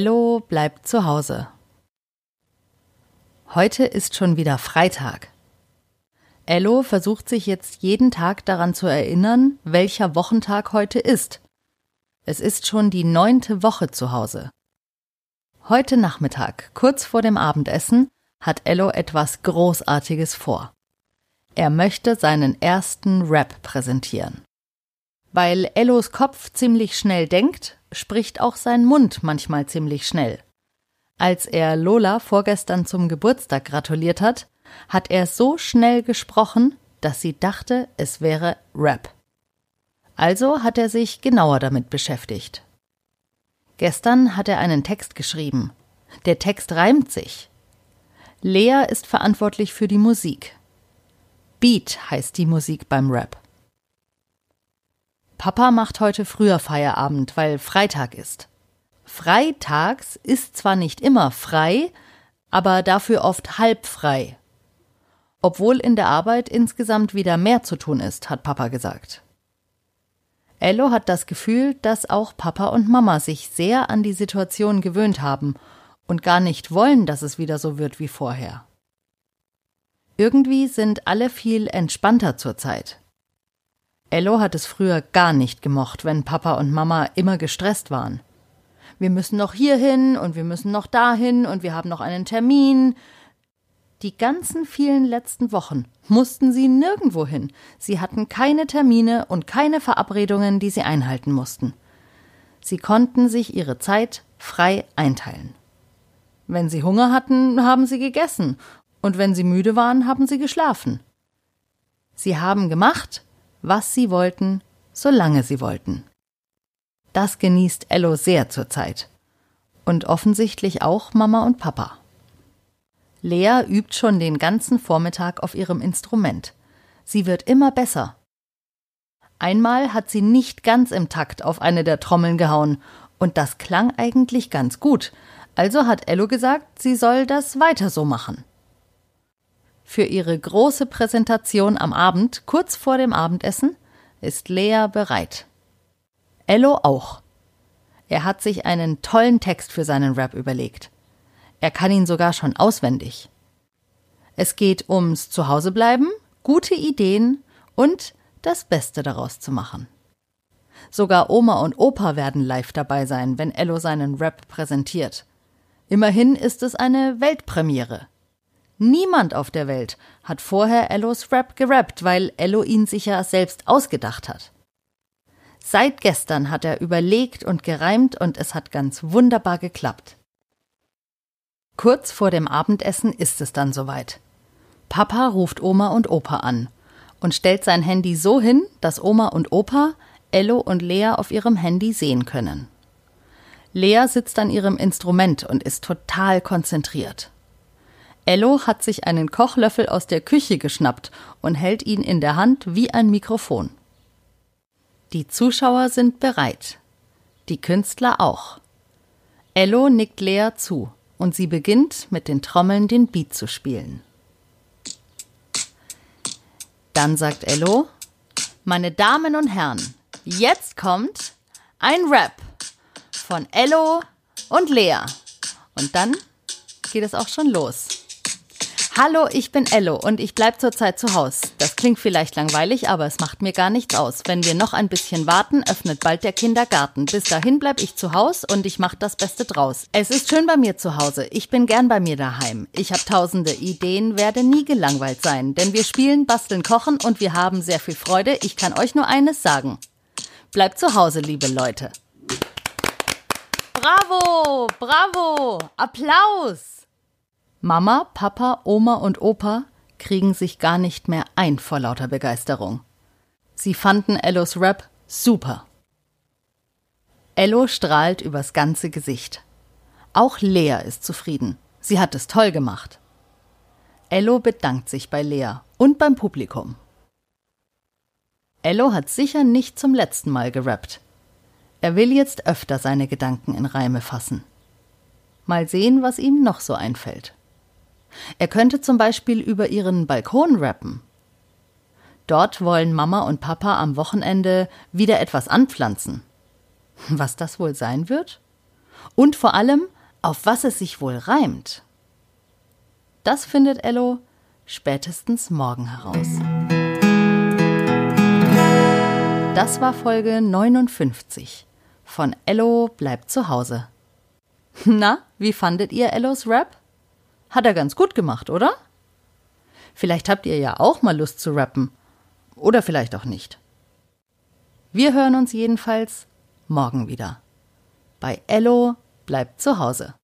Ello bleibt zu Hause. Heute ist schon wieder Freitag. Ello versucht sich jetzt jeden Tag daran zu erinnern, welcher Wochentag heute ist. Es ist schon die neunte Woche zu Hause. Heute Nachmittag, kurz vor dem Abendessen, hat Ello etwas Großartiges vor. Er möchte seinen ersten Rap präsentieren. Weil Ellos Kopf ziemlich schnell denkt, spricht auch sein Mund manchmal ziemlich schnell. Als er Lola vorgestern zum Geburtstag gratuliert hat, hat er so schnell gesprochen, dass sie dachte, es wäre Rap. Also hat er sich genauer damit beschäftigt. Gestern hat er einen Text geschrieben. Der Text reimt sich. Lea ist verantwortlich für die Musik. Beat heißt die Musik beim Rap. Papa macht heute früher Feierabend, weil Freitag ist. Freitags ist zwar nicht immer frei, aber dafür oft halb frei. Obwohl in der Arbeit insgesamt wieder mehr zu tun ist, hat Papa gesagt. Ello hat das Gefühl, dass auch Papa und Mama sich sehr an die Situation gewöhnt haben und gar nicht wollen, dass es wieder so wird wie vorher. Irgendwie sind alle viel entspannter zurzeit. Ello hat es früher gar nicht gemocht, wenn Papa und Mama immer gestresst waren. Wir müssen noch hierhin und wir müssen noch dahin und wir haben noch einen Termin. Die ganzen vielen letzten Wochen mussten sie nirgendwo hin. Sie hatten keine Termine und keine Verabredungen, die sie einhalten mussten. Sie konnten sich ihre Zeit frei einteilen. Wenn sie Hunger hatten, haben sie gegessen, und wenn sie müde waren, haben sie geschlafen. Sie haben gemacht, was sie wollten, solange sie wollten. Das genießt Ello sehr zurzeit. Und offensichtlich auch Mama und Papa. Lea übt schon den ganzen Vormittag auf ihrem Instrument. Sie wird immer besser. Einmal hat sie nicht ganz im Takt auf eine der Trommeln gehauen, und das klang eigentlich ganz gut, also hat Ello gesagt, sie soll das weiter so machen. Für ihre große Präsentation am Abend, kurz vor dem Abendessen, ist Lea bereit. Ello auch. Er hat sich einen tollen Text für seinen Rap überlegt. Er kann ihn sogar schon auswendig. Es geht ums Zuhausebleiben, gute Ideen und das Beste daraus zu machen. Sogar Oma und Opa werden live dabei sein, wenn Ello seinen Rap präsentiert. Immerhin ist es eine Weltpremiere. Niemand auf der Welt hat vorher Ellos Rap gerappt, weil Ello ihn sich ja selbst ausgedacht hat. Seit gestern hat er überlegt und gereimt und es hat ganz wunderbar geklappt. Kurz vor dem Abendessen ist es dann soweit. Papa ruft Oma und Opa an und stellt sein Handy so hin, dass Oma und Opa Ello und Lea auf ihrem Handy sehen können. Lea sitzt an ihrem Instrument und ist total konzentriert. Ello hat sich einen Kochlöffel aus der Küche geschnappt und hält ihn in der Hand wie ein Mikrofon. Die Zuschauer sind bereit. Die Künstler auch. Ello nickt Lea zu und sie beginnt mit den Trommeln den Beat zu spielen. Dann sagt Ello, meine Damen und Herren, jetzt kommt ein Rap von Ello und Lea. Und dann geht es auch schon los. Hallo, ich bin Ello und ich bleib zurzeit zu Hause. Das klingt vielleicht langweilig, aber es macht mir gar nichts aus. Wenn wir noch ein bisschen warten, öffnet bald der Kindergarten. Bis dahin bleib ich zu Hause und ich mach das Beste draus. Es ist schön bei mir zu Hause. Ich bin gern bei mir daheim. Ich habe tausende Ideen, werde nie gelangweilt sein, denn wir spielen, basteln, kochen und wir haben sehr viel Freude. Ich kann euch nur eines sagen. Bleibt zu Hause, liebe Leute. Bravo, bravo, Applaus. Mama, Papa, Oma und Opa kriegen sich gar nicht mehr ein vor lauter Begeisterung. Sie fanden Ellos Rap super. Ello strahlt übers ganze Gesicht. Auch Lea ist zufrieden. Sie hat es toll gemacht. Ello bedankt sich bei Lea und beim Publikum. Ello hat sicher nicht zum letzten Mal gerappt. Er will jetzt öfter seine Gedanken in Reime fassen. Mal sehen, was ihm noch so einfällt. Er könnte zum Beispiel über ihren Balkon rappen. Dort wollen Mama und Papa am Wochenende wieder etwas anpflanzen. Was das wohl sein wird? Und vor allem, auf was es sich wohl reimt. Das findet Ello spätestens morgen heraus. Das war Folge 59 von Ello bleibt zu Hause. Na, wie fandet ihr Ellos Rap? Hat er ganz gut gemacht, oder? Vielleicht habt ihr ja auch mal Lust zu rappen. Oder vielleicht auch nicht. Wir hören uns jedenfalls morgen wieder. Bei Ello bleibt zu Hause.